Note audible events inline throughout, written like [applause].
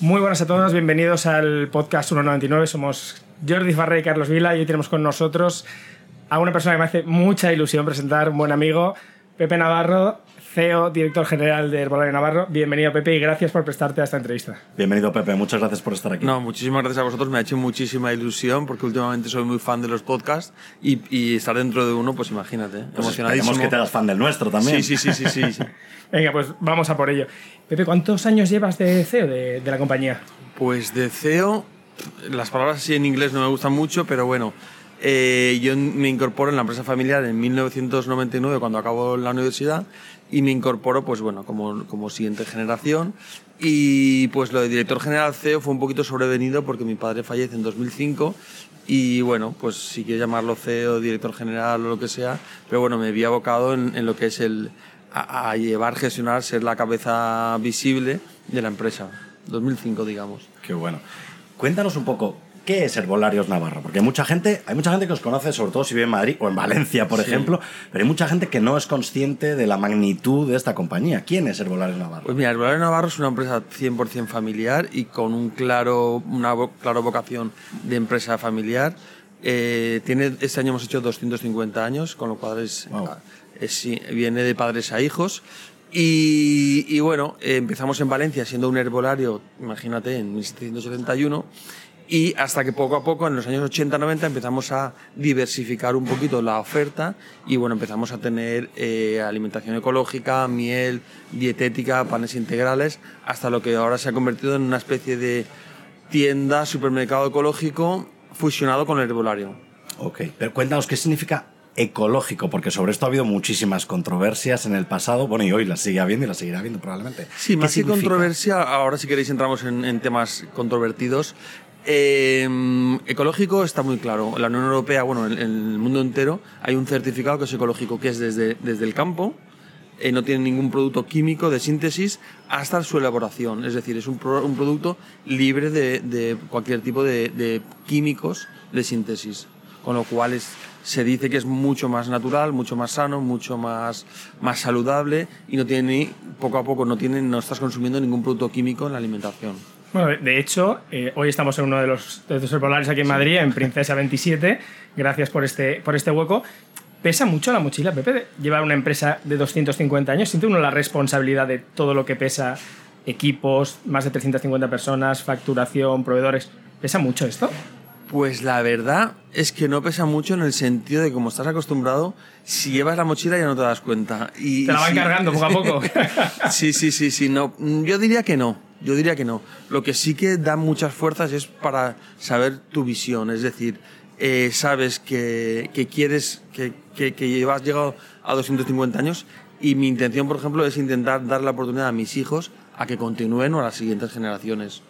Muy buenas a todos, bienvenidos al podcast 199. Somos Jordi Farré y Carlos Vila y hoy tenemos con nosotros a una persona que me hace mucha ilusión presentar, un buen amigo, Pepe Navarro, CEO, director general de Herbolario Navarro. Bienvenido, Pepe, y gracias por prestarte a esta entrevista. Bienvenido, Pepe. Muchas gracias por estar aquí. No, muchísimas gracias a vosotros. Me ha hecho muchísima ilusión porque últimamente soy muy fan de los podcasts y, y estar dentro de uno, pues imagínate, pues emocionadísimo. que te hagas fan del nuestro también. Sí, sí, sí, sí, sí. sí. [laughs] Venga, pues vamos a por ello. Pepe, ¿cuántos años llevas de CEO de, de la compañía? Pues de CEO, las palabras así en inglés no me gustan mucho, pero bueno, eh, yo me incorporo en la empresa familiar en 1999 cuando acabo la universidad y me incorporo pues bueno como, como siguiente generación. Y pues lo de director general CEO fue un poquito sobrevenido porque mi padre fallece en 2005 y bueno pues si quieres llamarlo CEO director general o lo que sea pero bueno me vi abocado en, en lo que es el a, a llevar gestionar ser la cabeza visible de la empresa. 2005 digamos. Qué bueno. Cuéntanos un poco, ¿qué es Herbolarios Navarro? Porque hay mucha gente, hay mucha gente que os conoce, sobre todo si vive en Madrid o en Valencia, por Sí. ejemplo, pero hay mucha gente que no es consciente de la magnitud de esta compañía. ¿Quién es Herbolarios Navarro? Pues mira, Herbolario Navarro es una empresa 100% familiar y con un claro, una vo- claro vocación de empresa familiar. Eh, tiene, este año hemos hecho 250 años, con lo cual es, Wow. es- sí, viene de padres a hijos. Y, y bueno, eh, empezamos en Valencia siendo un herbolario, imagínate, en 1771. Y hasta que poco a poco, en los años 80-90, empezamos a diversificar un poquito la oferta y bueno, empezamos a tener eh, alimentación ecológica, miel, dietética, panes integrales, hasta lo que ahora se ha convertido en una especie de tienda, supermercado ecológico fusionado con el herbolario. Ok, pero cuéntanos qué significa ecológico, porque sobre esto ha habido muchísimas controversias en el pasado, bueno, y hoy las sigue habiendo y las seguirá habiendo probablemente. Sí, ¿Qué más que significa? controversia, ahora si queréis entramos en, en temas controvertidos. Eh, ecológico está muy claro. La Unión Europea, bueno, en, el mundo entero, hay un certificado que es ecológico, que es desde, desde el campo, eh, no tiene ningún producto químico de síntesis hasta su elaboración. Es decir, es un, pro- un producto libre de, cualquier tipo de, químicos de síntesis. Con lo cual es- se dice que es mucho más natural, mucho más sano, mucho más, más saludable y no tiene poco a poco no, tiene, no estás consumiendo ningún producto químico en la alimentación. Bueno, de- hecho, eh, hoy estamos en uno de los, de los aquí en Madrid, en Princesa 27. Gracias por este, por este hueco. Pesa mucho la mochila, Pepe, de llevar una empresa de 250 años. ¿Siente uno la responsabilidad de todo lo que pesa? Equipos, más de 350 personas, facturación, proveedores. ¿Pesa mucho esto? Pues la verdad es que no pesa mucho en el sentido de como estás acostumbrado, si llevas la mochila ya no te das cuenta. Y, Te la van si- cargando poco a poco. [laughs] Sí, sí, sí, sí. No, yo diría que no. Yo diría que no. Lo que sí que da muchas fuerzas es para saber tu visión. Es decir, eh, sabes que, que quieres, que, que, que llevas llegado a 250 años y mi intención, por ejemplo, es intentar dar la oportunidad a mis hijos a que continúen o a las siguientes generaciones.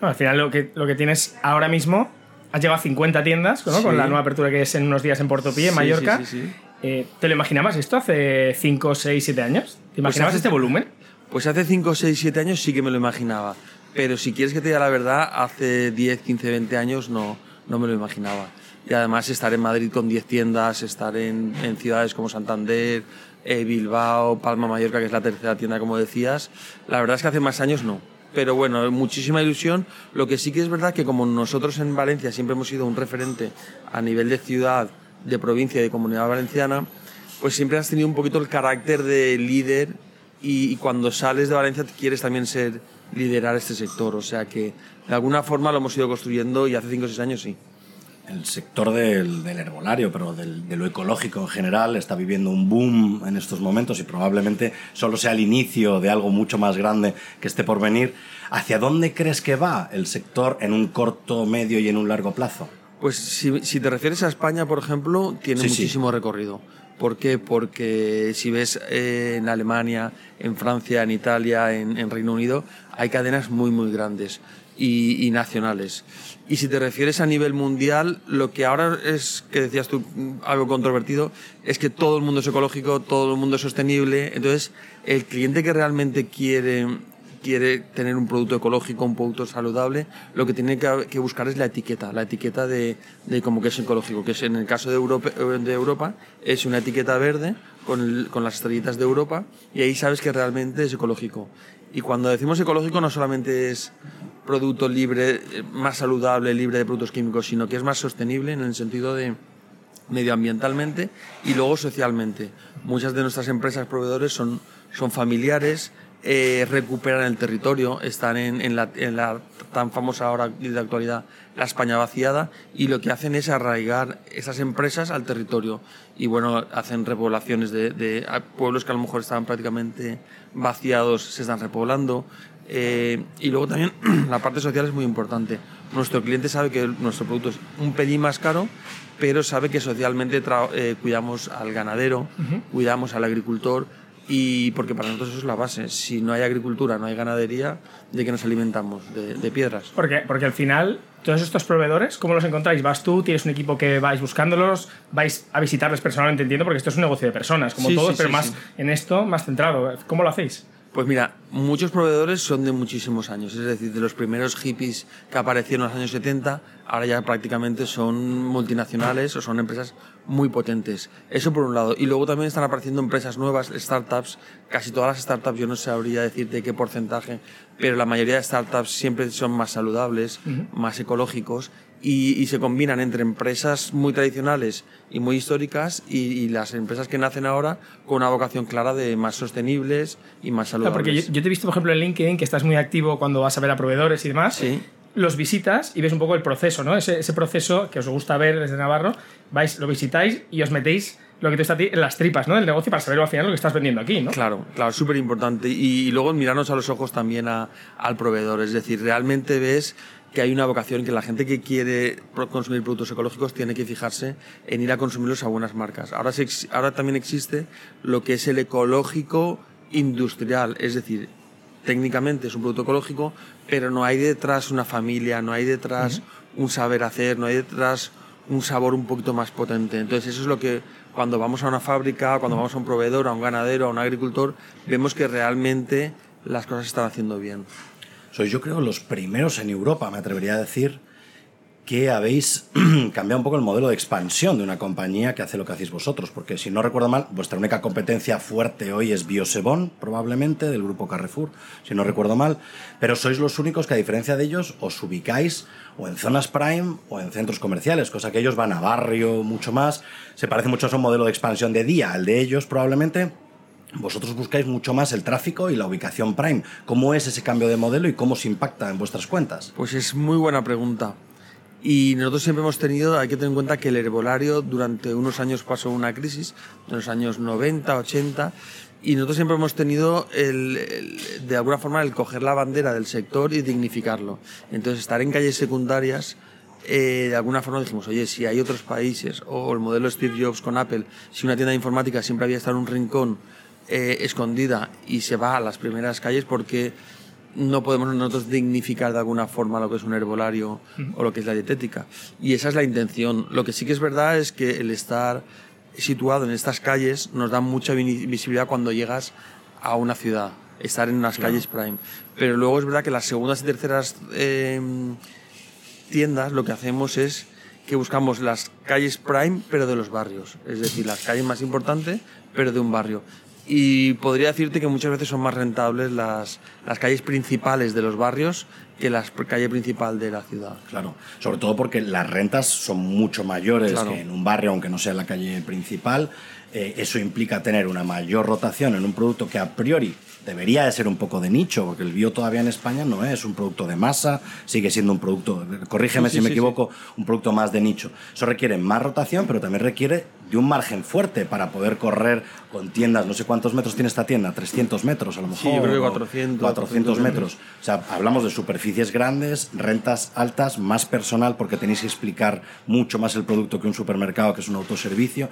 Bueno, al final lo que, lo que tienes ahora mismo, has llegado a 50 tiendas, ¿no? Sí. Con la nueva apertura que es en unos días en Portopí, en Sí, Mallorca. sí. Eh, ¿Te lo imaginabas esto hace 5, 6, 7 años? ¿Te imaginabas hace- este volumen? Pues hace 5, 6, 7 años sí que me lo imaginaba. Pero si quieres que te diga la verdad, hace 10, 15, 20 años no, no me lo imaginaba. Y además estar en Madrid con 10 tiendas, estar en, ciudades como Santander, eh, Bilbao, Palma, Mallorca, que es la tercera tienda, como decías, la verdad es que hace más años no. Pero bueno, muchísima ilusión. Lo que sí que es verdad que como nosotros en Valencia siempre hemos sido un referente a nivel de ciudad, de provincia y de comunidad valenciana, pues siempre has tenido un poquito el carácter de líder y, y cuando sales de Valencia quieres también ser liderar este sector. O sea que de alguna forma lo hemos ido construyendo y hace 5 o 6 años sí. El sector del, del herbolario, pero del- de lo ecológico en general, está viviendo un boom en estos momentos y probablemente solo sea el inicio de algo mucho más grande que esté por venir. ¿Hacia dónde crees que va el sector en un corto, medio y en un largo plazo? Pues si, si te refieres a España, por ejemplo, tiene Sí, sí. muchísimo recorrido. ¿Por qué? Porque si ves eh, en Alemania, en Francia, en Italia, en, en Reino Unido, hay cadenas muy, muy grandes y, y nacionales. Y si te refieres a nivel mundial, lo que ahora es, que decías tú, algo controvertido, es que todo el mundo es ecológico, todo el mundo es sostenible. Entonces, el cliente que realmente quiere quiere tener un producto ecológico, un producto saludable, lo que tiene que, buscar es la etiqueta, la etiqueta de, de es ecológico, que es en el caso de Europa, de Europa es una etiqueta verde con, con las estrellitas de Europa y ahí sabes que realmente es ecológico. Y cuando decimos ecológico no solamente es producto libre, eh, más saludable, libre de productos químicos, sino que es más sostenible en el sentido de medioambientalmente y luego socialmente. Muchas de nuestras empresas proveedores son, son familiares, eh, recuperan el territorio, están en, en la, en la tan famosa ahora de actualidad la España vaciada y lo que hacen es arraigar esas empresas al territorio y bueno, hacen repoblaciones de, pueblos que a lo mejor estaban prácticamente vaciados, se están repoblando. Eh, y luego también [clears throat] la parte social es muy importante. Nuestro cliente sabe que nuestro producto es un pelín más caro, pero sabe que socialmente eh, cuidamos al ganadero, cuidamos al agricultor y porque para nosotros eso es la base. Si no hay agricultura, no hay ganadería, ¿de qué nos alimentamos? De, de piedras. Porque, porque al final, todos estos proveedores, ¿cómo los encontráis? ¿Vas tú, tienes un equipo que vais buscándolos, vais a visitarles personalmente, entiendo, porque esto es un negocio de personas, como Sí, todos, sí, pero sí, más en esto, más centrado. ¿Cómo lo hacéis? Pues mira, muchos proveedores son de muchísimos años, es decir, de los primeros hippies que aparecieron en los años 70, ahora ya prácticamente son multinacionales o son empresas muy potentes. Eso por un lado. Y luego también están apareciendo empresas nuevas, startups. Casi todas las startups, yo no sabría decirte qué porcentaje, pero la mayoría de startups siempre son más saludables, más ecológicos y, y se combinan entre empresas muy tradicionales y muy históricas y, y las empresas que nacen ahora con una vocación clara de más sostenibles y más Claro, saludables. porque yo, yo te he visto, por ejemplo, en LinkedIn, que estás muy activo cuando vas a ver a proveedores y demás. Sí. Los visitas y ves un poco el proceso, ¿no? Ese, ese proceso que os gusta ver desde Navarro, vais, lo visitáis y os metéis lo que te está a ti en las tripas, ¿no? Del negocio para saber al final lo que estás vendiendo aquí, ¿no? Claro, claro, súper importante. Y, y luego mirarnos a los ojos también a- al proveedor. Es decir, realmente ves que hay una vocación que la gente que quiere consumir productos ecológicos tiene que fijarse en ir a consumirlos a buenas marcas. Ahora, se ahora también existe lo que es el ecológico industrial, es decir, técnicamente es un producto ecológico, pero no hay detrás una familia, no hay detrás un saber hacer, no hay detrás un sabor un poquito más potente. Entonces eso es lo que cuando vamos a una fábrica, cuando vamos a un proveedor, a un ganadero, a un agricultor, vemos que realmente las cosas se están haciendo bien. Sois, yo creo, los primeros en Europa, me atrevería a decir, que habéis [clears throat] cambiado un poco el modelo de expansión de una compañía que hace lo que hacéis vosotros. Porque si no recuerdo mal, vuestra única competencia fuerte hoy es Biosebon, probablemente, del grupo Carrefour, si no recuerdo mal. Pero sois los únicos que, a diferencia de ellos, os ubicáis o en zonas prime o en centros comerciales, cosa que ellos van a barrio mucho más. Se parece mucho a un modelo de expansión de día al de ellos, probablemente. Vosotros buscáis mucho más el tráfico y la ubicación prime. ¿Cómo es ese cambio de modelo y cómo se impacta en vuestras cuentas? Pues es muy buena pregunta. Y nosotros siempre hemos tenido, hay que tener en cuenta que el herbolario durante unos años pasó una crisis, en los años 90, 80, y nosotros siempre hemos tenido, el, el- de alguna forma, el coger la bandera del sector y dignificarlo. Entonces, estar en calles secundarias, eh, de alguna forma dijimos, oye, si hay otros países, o el modelo Steve Jobs con Apple, si una tienda de informática siempre había estado en un rincón eh, escondida y se va a las primeras calles, porque no podemos nosotros dignificar de alguna forma lo que es un herbolario o lo que es la dietética. Y esa es la intención. Lo que sí que es verdad es que el estar situado en estas calles nos da mucha visibilidad cuando llegas a una ciudad, estar en unas calles prime. Pero luego es verdad que las segundas y terceras eh, tiendas lo que hacemos es que buscamos las calles prime, pero de los barrios. Es decir, las calles más importantes, pero de un barrio. Y podría decirte que muchas veces son más rentables las, las calles principales de los barrios que la calle principal de la ciudad. Claro, sobre todo porque las rentas son mucho mayores Claro. que en un barrio, aunque no sea la calle principal. Eh, eso implica tener una mayor rotación en un producto que a priori debería de ser un poco de nicho, porque el bio todavía en España no es un producto de masa, sigue siendo un producto, corrígeme Sí, sí, si me sí, equivoco, un producto más de nicho. Eso requiere más rotación, pero también requiere de un margen fuerte para poder correr con tiendas, no sé cuántos metros tiene esta tienda, 300 metros a lo mejor. Sí, yo creo que o 400, 400 400 metros. O sea, hablamos de superficies grandes, rentas altas, más personal, porque tenéis que explicar mucho más el producto que un supermercado, que es un autoservicio.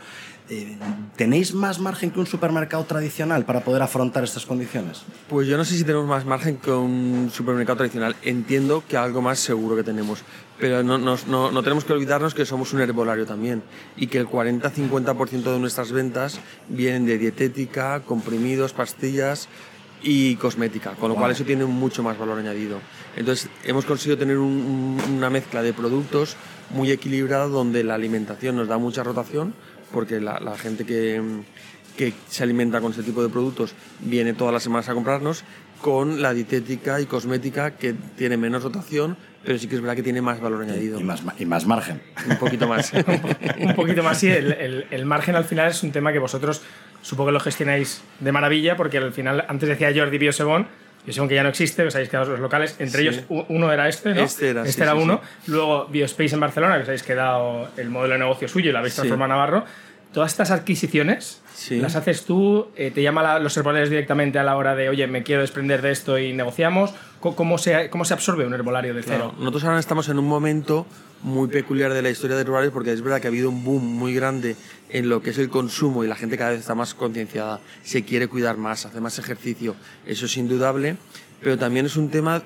Eh, ¿Tenéis más margen que un supermercado tradicional para poder afrontar estas condiciones? Pues yo no sé si tenemos más margen que un supermercado tradicional. Entiendo que algo más seguro que tenemos. Pero no, nos- no- no tenemos que olvidarnos que somos un herbolario también y que el 40-50% de nuestras ventas vienen de dietética, comprimidos, pastillas y cosmética, con lo cual eso tiene mucho más valor añadido. Entonces hemos conseguido tener un- un- una mezcla de productos muy equilibrada donde la alimentación nos da mucha rotación porque la, la gente que, que se alimenta con ese tipo de productos viene todas las semanas a comprarnos, con la dietética y cosmética que tiene menos rotación, pero sí que es verdad que tiene más valor añadido. Y más, y más margen. Un poquito más. [laughs] un poquito más, sí. El, el, el, margen al final es un tema que vosotros supongo que lo gestionáis de maravilla, porque al final, antes decía Jordi Biosebon, Biosebon que ya no existe, os habéis quedado los locales, entre Sí. ellos uno era este, ¿no? Este era, sí, era sí, uno. Luego Biospace en Barcelona, que os habéis quedado el modelo de negocio suyo y lo habéis transformado a Navarro. Todas estas adquisiciones Sí. las haces tú, eh, te llama la- los herbolares directamente a la hora de, oye, me quiero desprender de esto y negociamos. ¿Cómo se, cómo se absorbe un herbolario de cero? Claro, nosotros ahora estamos en un momento muy peculiar de la historia de Herbarios porque es verdad que ha habido un boom muy grande en lo que es el consumo y la gente cada vez está más concienciada, se quiere cuidar más, hace más ejercicio, eso es indudable, pero también es un tema,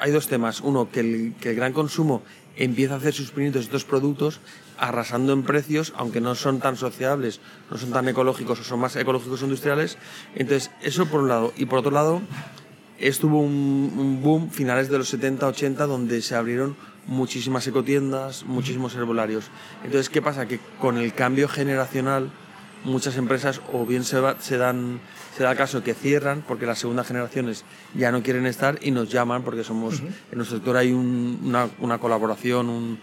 hay dos temas, uno, que el, que el gran consumo empieza a hacer sus pinitos estos productos arrasando en precios, aunque no son tan sociables, no son tan ecológicos o son más ecológicos industriales, entonces eso por un lado, y por otro lado, estuvo un, un boom finales de los 70, 80, donde se abrieron muchísimas ecotiendas, muchísimos herbolarios. Entonces, ¿qué pasa? Que con el cambio generacional, muchas empresas o bien se, va- se dan se da el caso que cierran porque las segundas generaciones ya no quieren estar y nos llaman porque somos en nuestro sector hay un- una, una colaboración un,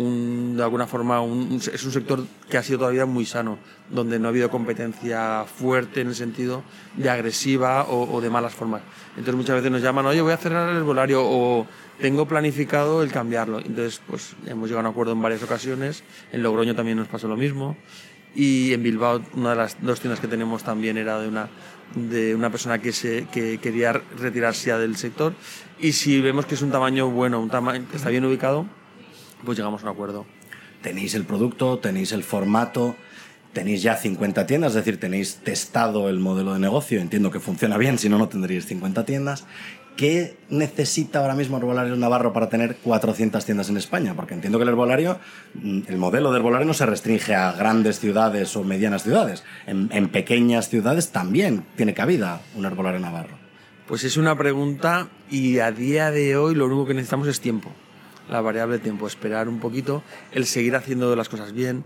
un- de alguna forma un- es un sector que ha sido todavía muy sano donde no ha habido competencia fuerte en el sentido de agresiva o, o de malas formas. Entonces muchas veces nos llaman oye voy a cerrar el herbolario o tengo planificado el cambiarlo entonces pues hemos llegado a un acuerdo en varias ocasiones. En Logroño también nos pasó lo mismo. Y en Bilbao una de las dos tiendas que tenemos también era de una de una persona que se que quería retirarse ya del sector. Y si vemos que es un tamaño bueno un tamaño que está bien ubicado pues llegamos a un acuerdo Tenéis el producto, tenéis el formato, tenéis ya 50 tiendas, es decir, tenéis testado el modelo de negocio, entiendo que funciona bien, si no, no tendríais 50 tiendas. ¿Qué necesita ahora mismo Herbolario Navarro para tener 400 tiendas en España? Porque entiendo que el herbolario, mm, el modelo de herbolario no se restringe a grandes ciudades o medianas ciudades. En, en pequeñas ciudades también tiene cabida un herbolario Navarro. pues es una pregunta y a día de hoy lo único que necesitamos es tiempo la variable tiempo esperar un poquito el seguir haciendo las cosas bien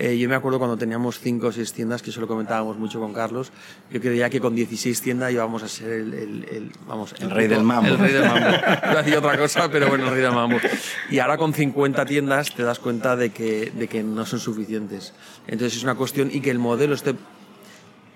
Eh, yo me acuerdo cuando teníamos 5 o 6 tiendas, que eso lo comentábamos mucho con Carlos, yo creía que con 16 tiendas íbamos a ser el, el- el- vamos, El rey del mambo. El rey del mambo. [laughs] Iba a decir otra cosa, pero bueno, el rey del mambo. Y ahora con 50 tiendas te das cuenta de que, de que no son suficientes. Entonces es una cuestión y que el modelo esté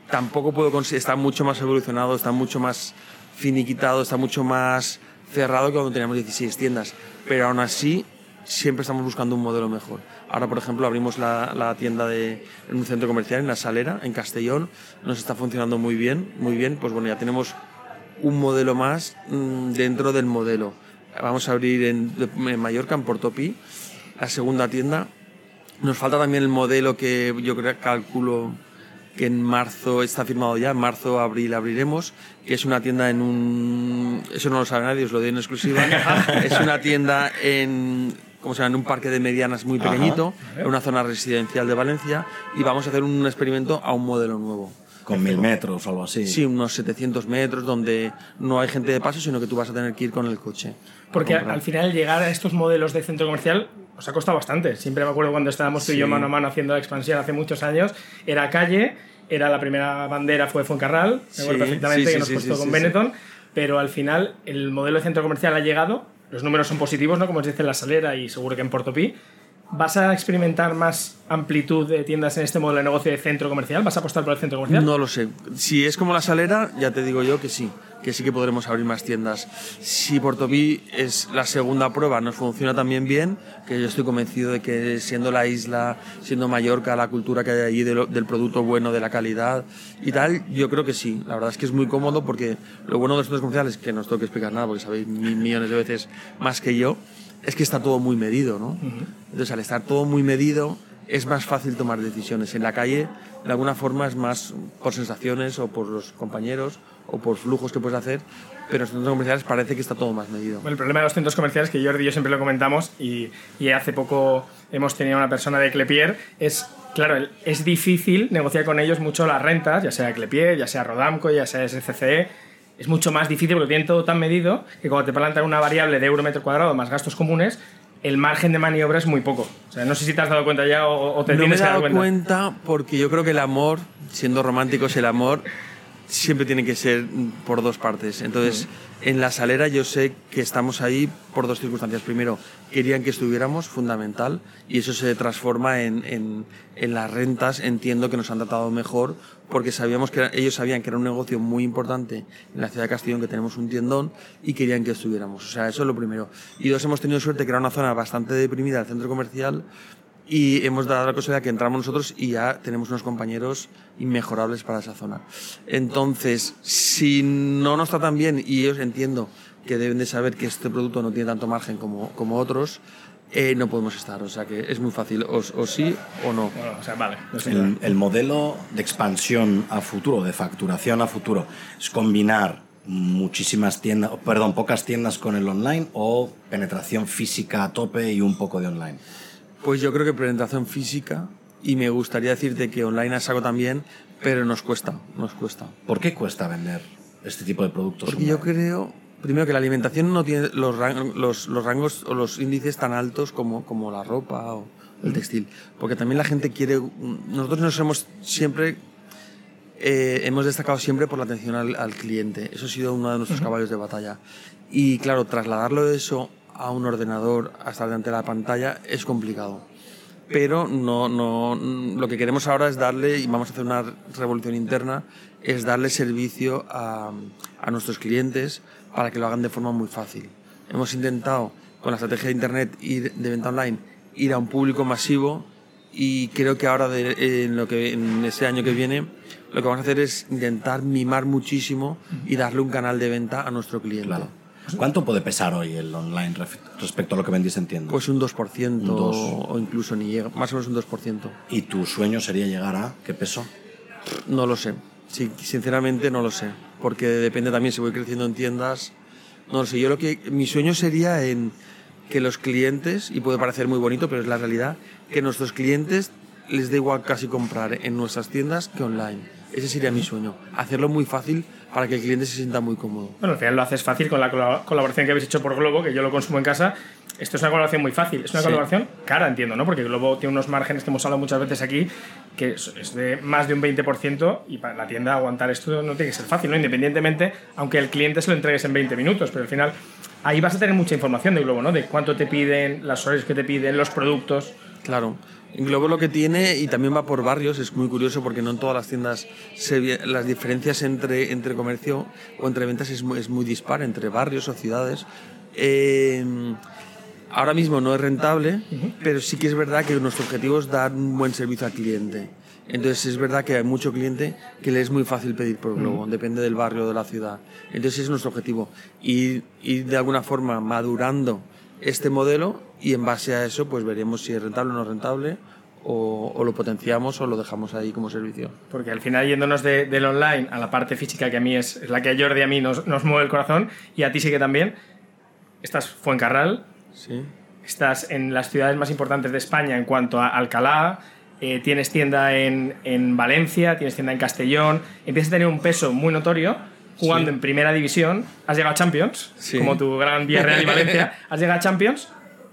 tampoco puedo está mucho más evolucionado, está mucho más finiquitado, está mucho más cerrado que cuando teníamos 16 tiendas. Pero aún así, siempre estamos buscando un modelo mejor. Ahora, por ejemplo, abrimos la, tienda de, en un centro comercial, en La Salera, en Castellón. Nos está funcionando muy bien, muy bien. Pues bueno, ya tenemos un modelo más mm, dentro del modelo. Vamos a abrir en, en Mallorca, en Portopí, la segunda tienda. Nos falta también el modelo que yo creo, calculo que en marzo está firmado ya, en marzo, abril abriremos, que es una tienda en un... Eso no lo sabe nadie, os lo doy en exclusiva. [laughs] es una tienda en, ¿cómo se llama? en un parque de medianas muy pequeñito, en una zona residencial de Valencia, y vamos a hacer un experimento a un modelo nuevo. Con mil metros o algo así. Sí, unos 700 metros, donde no hay gente de paso, sino que tú vas a tener que ir con el coche. Porque al final llegar a estos modelos de centro comercial os ha costado bastante. Siempre me acuerdo cuando estábamos tú y yo Sí. mano a mano haciendo la expansión hace muchos años. Era calle, era la primera bandera fue Fuencarral, me Sí, acuerdo perfectamente sí, que sí, nos sí, costó sí, con sí, Benetton. Pero al final el modelo de centro comercial ha llegado, los números son positivos, ¿no? Como os dice en La Salera y seguro que en Portopí. ¿Vas a experimentar más amplitud de tiendas en este modelo de negocio de centro comercial? ¿Vas a apostar por el centro comercial? No lo sé. Si es como la salera, ya te digo yo que sí, que sí que podremos abrir más tiendas. Si Portobí es la segunda prueba, nos funciona también bien, que yo estoy convencido de que siendo la isla, siendo Mallorca, la cultura que hay allí de lo- del producto bueno, de la calidad y tal, yo creo que sí. La verdad es que es muy cómodo porque lo bueno de los centros comerciales, que no os tengo que explicar nada porque sabéis mil millones de veces más que yo, es que está todo muy medido, ¿no? Entonces, al estar todo muy medido, es más fácil tomar decisiones. En la calle, de alguna forma, es más por sensaciones o por los compañeros o por flujos que puedes hacer, pero en los centros comerciales parece que está todo más medido. El problema de los centros comerciales, que Jordi y yo siempre lo comentamos, y, y hace poco hemos tenido una persona de Clepier, es, claro, es difícil negociar con ellos mucho las rentas, ya sea Clepier, ya sea Rodamco, ya sea SCCE. Es mucho más difícil porque tienen todo tan medido que cuando te plantan una variable de euro metro cuadrado más gastos comunes, el margen de maniobra es muy poco. O sea, no sé si te has dado cuenta ya o, o te no me he tienes que dar dado cuenta. cuenta porque yo creo que el amor, siendo románticos, el amor siempre tiene que ser por dos partes. Entonces, en la salera yo sé que estamos ahí por dos circunstancias. Primero, querían que estuviéramos, fundamental, y eso se transforma en, en, en las rentas. Entiendo que nos han tratado mejor porque sabíamos que era- ellos sabían que era un negocio muy importante en la ciudad de Castellón, que tenemos un tiendón, y querían que estuviéramos. O sea, eso es lo primero. Y dos, hemos tenido suerte que era una zona bastante deprimida, el centro comercial, y hemos dado la casualidad que entramos nosotros y ya tenemos unos compañeros inmejorables para esa zona. Entonces, si no nos tratan bien, y ellos entiendo que deben de saber que este producto no tiene tanto margen como, como otros, eh, no podemos estar. O sea que es muy fácil, o, o sí o no. Bueno, o sea, vale. El, el modelo de expansión a futuro, de facturación a futuro, es combinar muchísimas tiendas, perdón, pocas tiendas con el online o penetración física a tope y un poco de online. Pues yo creo que presentación física, y me gustaría decirte que online es algo también, pero nos cuesta, nos cuesta. ¿Por qué cuesta vender este tipo de productos? Porque yo creo, primero, que la alimentación no tiene los, ran- los, los rangos o los índices tan altos como, como la ropa o el textil. Porque también la gente quiere. Nosotros nos hemos siempre. eh, hemos destacado siempre por la atención al, al cliente. Eso ha sido uno de nuestros caballos de batalla. Y claro, trasladarlo eso a un ordenador, hasta delante de la pantalla, es complicado pero no, no, lo que queremos ahora es darle, y vamos a hacer una revolución interna, es darle servicio a, a nuestros clientes para que lo hagan de forma muy fácil. Hemos intentado, con la estrategia de Internet ir de venta online, ir a un público masivo y creo que ahora, en, lo que, en ese año que viene, lo que vamos a hacer es intentar mimar muchísimo y darle un canal de venta a nuestro cliente. ¿Cuánto puede pesar hoy el online respecto a lo que vendís en tienda? Pues un 2%, dos. o incluso ni llega, más o menos un 2%. ¿Y tu sueño sería llegar a qué peso? No lo sé. Sí, sinceramente no lo sé. Porque depende también si voy creciendo en tiendas. No lo sé. Yo lo que. Mi sueño sería en que los clientes, y puede parecer muy bonito, pero es la realidad, que nuestros clientes les dé igual casi comprar en nuestras tiendas que online. Ese sería mi sueño. Hacerlo muy fácil para que el cliente se sienta muy cómodo. Bueno, al final lo haces fácil con la colab- colaboración que habéis hecho por Globo, que yo lo consumo en casa. Esto es una colaboración muy fácil. Es una Sí. colaboración cara, entiendo, ¿no? Porque Globo tiene unos márgenes que hemos hablado muchas veces aquí, que es de más de un 20%, y para la tienda aguantar esto no tiene que ser fácil, ¿no? Independientemente, aunque el cliente se lo entregues en 20 minutos, pero al final ahí vas a tener mucha información de Globo, ¿no? De cuánto te piden, las horarios que te piden, los productos. Claro. Globo lo que tiene, y también va por barrios, es muy curioso porque no en todas las tiendas se las diferencias entre, entre comercio o entre ventas es muy, es muy dispar, entre barrios o ciudades. Eh, ahora mismo no es rentable, pero sí que es verdad que nuestro objetivo es dar un buen servicio al cliente. Entonces es verdad que hay mucho cliente que le es muy fácil pedir por Globo, depende del barrio o de la ciudad. Entonces es nuestro objetivo. Y ir de alguna forma madurando este modelo y en base a eso pues veremos si es rentable o no rentable o, o lo potenciamos o lo dejamos ahí como servicio. Porque al final, yéndonos de- del online a la parte física, que a mí es, es la que a Jordi a mí nos, nos mueve el corazón, y a ti sí que también, estás Fuencarral, Sí. estás en las ciudades más importantes de España en cuanto a Alcalá, eh, tienes tienda en, en Valencia, tienes tienda en Castellón, empiezas a tener un peso muy notorio jugando Sí. en primera división, has llegado a Champions, Sí. como tu gran Villarreal y Valencia, [laughs] has llegado a Champions.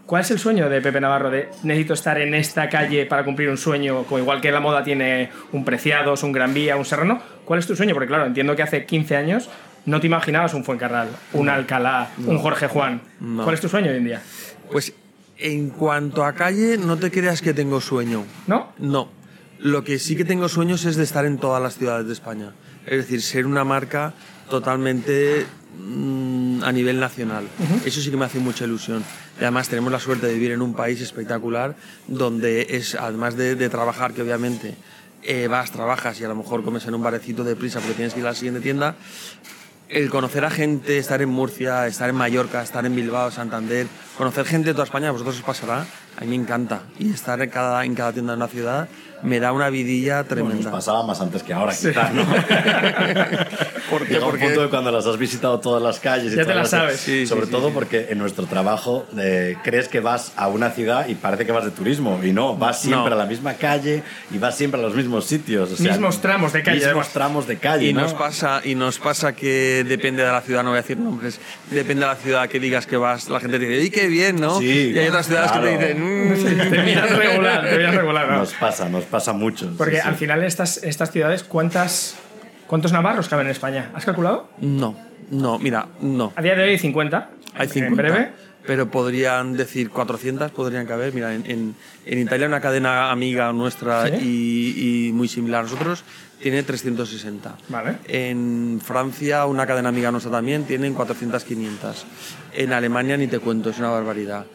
¿Cuál es el sueño de Pepe Navarro de necesito estar en esta calle para cumplir un sueño, como igual que la moda tiene un Preciados, un Gran Vía, un Serrano? ¿Cuál es tu sueño? Porque claro, entiendo que hace 15 años no te imaginabas un Fuencarral, un Alcalá, un Jorge Juan. No. ¿Cuál es tu sueño hoy en día? Pues en cuanto a calle, no te creas que tengo sueño. ¿No? No. Lo que sí que tengo sueños es de estar en todas las ciudades de España. Es decir, ser una marca totalmente mm, a nivel nacional. Eso sí que me hace mucha ilusión. Y además tenemos la suerte de vivir en un país espectacular donde es, además de, de trabajar, que obviamente eh, vas, trabajas y a lo mejor comes en un barecito de prisa porque tienes que ir a la siguiente tienda, el conocer a gente, estar en Murcia, estar en Mallorca, estar en Bilbao, Santander, conocer gente de toda España, a vosotros os pasará. A mí me encanta. Y estar en cada, en cada tienda de una ciudad me da una vidilla Bueno, tremenda. nos pasaba más antes que ahora, quizás, ¿no? [laughs] [laughs] ¿Por qué? Llega un Porque- punto de cuando las has visitado todas las calles y Ya te las sabes. Sí, sobre sí, todo sí. porque en nuestro trabajo eh, crees que vas a una ciudad y parece que vas de turismo y no, vas siempre No. a la misma calle y vas siempre a los mismos sitios. o sea, Mismos tramos de calle, Mismos tramos de calle. Y ¿no? nos, pasa, y nos pasa que depende de la ciudad, no voy a decir nombres, depende de la ciudad que digas que vas, la gente te dice, ¡y qué bien, ¿no? Sí, y hay otras ciudades que te claro. dicen, [laughs] [laughs] Regular, te regular. ¿no? Nos pasa, nos pasa mucho. Porque sí, sí. al final estas, estas ciudades, ¿cuántas, ¿cuántos navarros caben en España? ¿Has calculado? no, no, mira, no. A día de hoy hay 50. Hay En 50, breve. pero podrían decir 400, podrían caber. Mira, en, en, en Italia una cadena amiga nuestra ¿Sí? y, y muy similar a nosotros tiene 360. Vale. En Francia una cadena amiga nuestra también tienen 400, 500. En Alemania ni te cuento, es una barbaridad.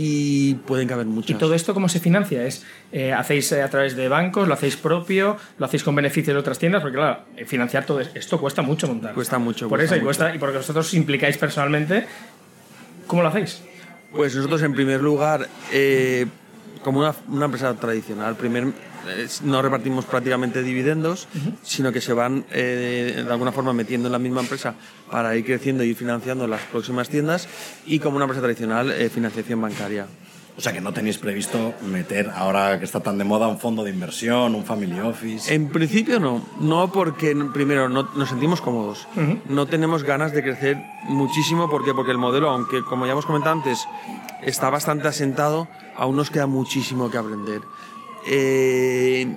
Y pueden caber ¿Y muchas. todo esto cómo se financia? ¿Es, eh, ¿Hacéis eh, a través de bancos? ¿Lo hacéis propio? ¿Lo hacéis con beneficios de otras tiendas? Porque claro, eh, financiar todo es- esto cuesta mucho montar. Cuesta mucho, Por cuesta eso, y, cuesta, y porque vosotros os implicáis personalmente, ¿cómo lo hacéis? Pues nosotros en primer lugar, eh, como una, una empresa tradicional, primer, no repartimos prácticamente dividendos, sino que se van eh, de alguna forma metiendo en la misma empresa para ir creciendo y ir financiando las próximas tiendas y como una empresa tradicional, eh, financiación bancaria. O sea que no tenéis previsto meter, ahora que está tan de moda, un fondo de inversión, un family office. En principio no, no porque primero no, nos sentimos cómodos, no tenemos ganas de crecer muchísimo porque porque el modelo, aunque como ya hemos comentado antes, está bastante asentado, aún nos queda muchísimo que aprender. Eh,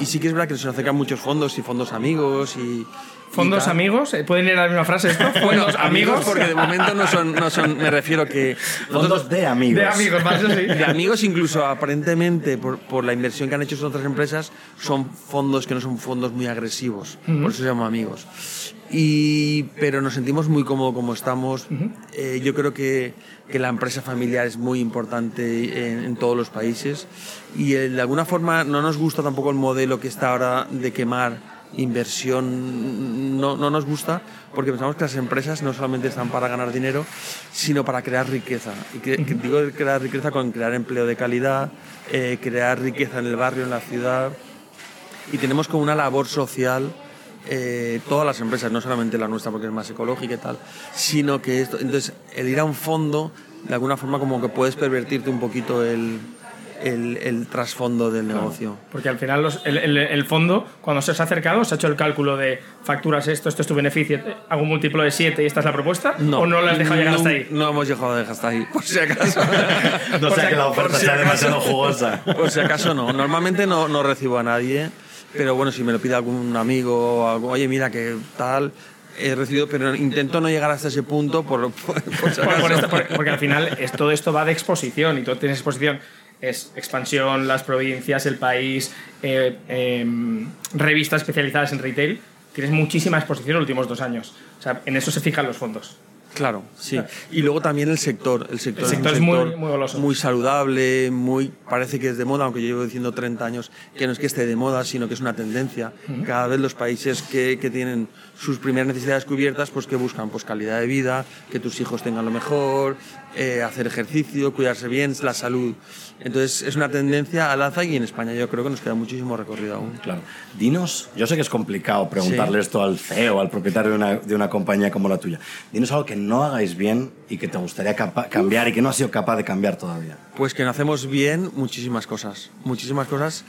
y sí que es verdad que se nos acercan muchos fondos y fondos amigos y y ¿Fondos amigos? ¿Eh, ¿Pueden ir a la misma frase esto? [laughs] Bueno, ¿Fondos amigos porque de momento no son, no son me refiero que Fondos de amigos. De amigos, más eso sí. de amigos incluso aparentemente por, por la inversión que han hecho en otras empresas son fondos que no son fondos muy agresivos por eso se llaman amigos y pero nos sentimos muy cómodos como estamos Eh, yo creo que, que la empresa familiar es muy importante en, en todos los países y eh, de alguna forma no nos gusta tampoco el modelo que está ahora de quemar inversión no, no nos gusta porque pensamos que las empresas no solamente están para ganar dinero, sino para crear riqueza. Y que, que digo crear riqueza con crear empleo de calidad, eh, crear riqueza en el barrio, en la ciudad. Y tenemos como una labor social, eh, todas las empresas, no solamente la nuestra porque es más ecológica y tal, sino que esto, entonces el ir a un fondo, de alguna forma como que puedes pervertirte un poquito el, el, el trasfondo del negocio. Porque al final los- el, el- el fondo, cuando se os ha acercado, ¿os ha hecho el cálculo de facturas esto, esto es tu beneficio, hago un múltiplo de 7 y esta es la propuesta? ¿O no lo has dejado llegar hasta ahí? No hemos llegado a dejar hasta ahí, por si acaso. [laughs] [laughs] No sea si- que la oferta si sea demasiado jugosa. [laughs] Por si acaso no. Normalmente no, no recibo a nadie, pero bueno, si me lo pide algún amigo o algo, oye, mira, que tal, he recibido, pero intento no llegar hasta ese punto por, por, por Por- esto- por- porque al final es, todo esto va de exposición y tú tienes exposición. Es expansión, las provincias, el país, eh, em, revistas especializadas en retail. Tienes muchísima exposición en los últimos dos años. O sea, en eso se fijan los fondos. Claro, sí. Y luego también el sector. El sector, El un sector es muy- sector muy goloso. Muy saludable, muy, parece que es de moda, aunque yo llevo diciendo 30 años que no es que esté de moda, sino que es una tendencia. Cada vez los países que, que tienen sus primeras necesidades cubiertas, pues que buscan pues calidad de vida, que tus hijos tengan lo mejor, eh, hacer ejercicio, cuidarse bien, la salud. Entonces es una tendencia al alza y en España yo creo que nos queda muchísimo recorrido aún. Claro. Dinos, yo sé que es complicado preguntarle esto al CEO, al propietario de una, de una compañía como la tuya. Dinos algo que no hagáis bien y que te gustaría cambiar y que no has sido capaz de cambiar todavía. Pues que no hacemos bien muchísimas cosas, muchísimas cosas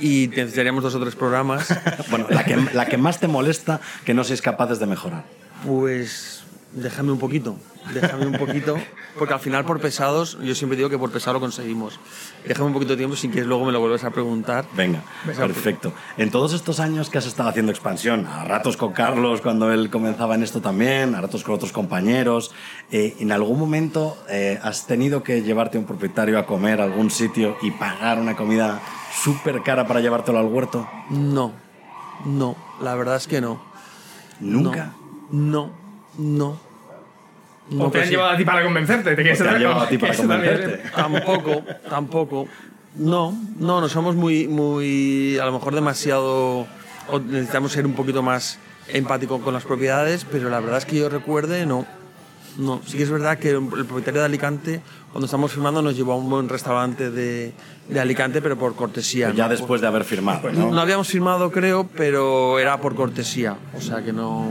y necesitaríamos dos o tres programas. [laughs] Bueno, la que, la que más te molesta que no seáis capaces de mejorar. Pues déjame un poquito, déjame un poquito, porque al final por pesados, yo siempre digo que por pesado lo conseguimos. Déjame un poquito de tiempo, si quieres luego me lo vuelves a preguntar. Venga, perfecto. En todos estos años que has estado haciendo expansión, a ratos con Carlos cuando él comenzaba en esto también, a ratos con otros compañeros, eh, ¿en algún momento eh, has tenido que llevarte a un propietario a comer a algún sitio y pagar una comida súper cara para llevártelo al huerto? No, no, la verdad es que no. ¿Nunca? No, no. No ¿O te pues han sí. llevado a ti para convencerte? ¿Te quieres ¿O te han llevado a ti para [laughs] convencerte? Tampoco, tampoco. No, no, no somos muy, muy, a lo mejor demasiado, o necesitamos ser un poquito más empáticos con las propiedades, pero la verdad es que yo recuerde, no. No, sí que es verdad que el propietario de Alicante, cuando estamos firmando, nos llevó a un buen restaurante de, de Alicante, pero por cortesía. Pues ya ¿no? después de haber firmado, No ¿no? habíamos firmado, creo, pero era por cortesía. O sea que no.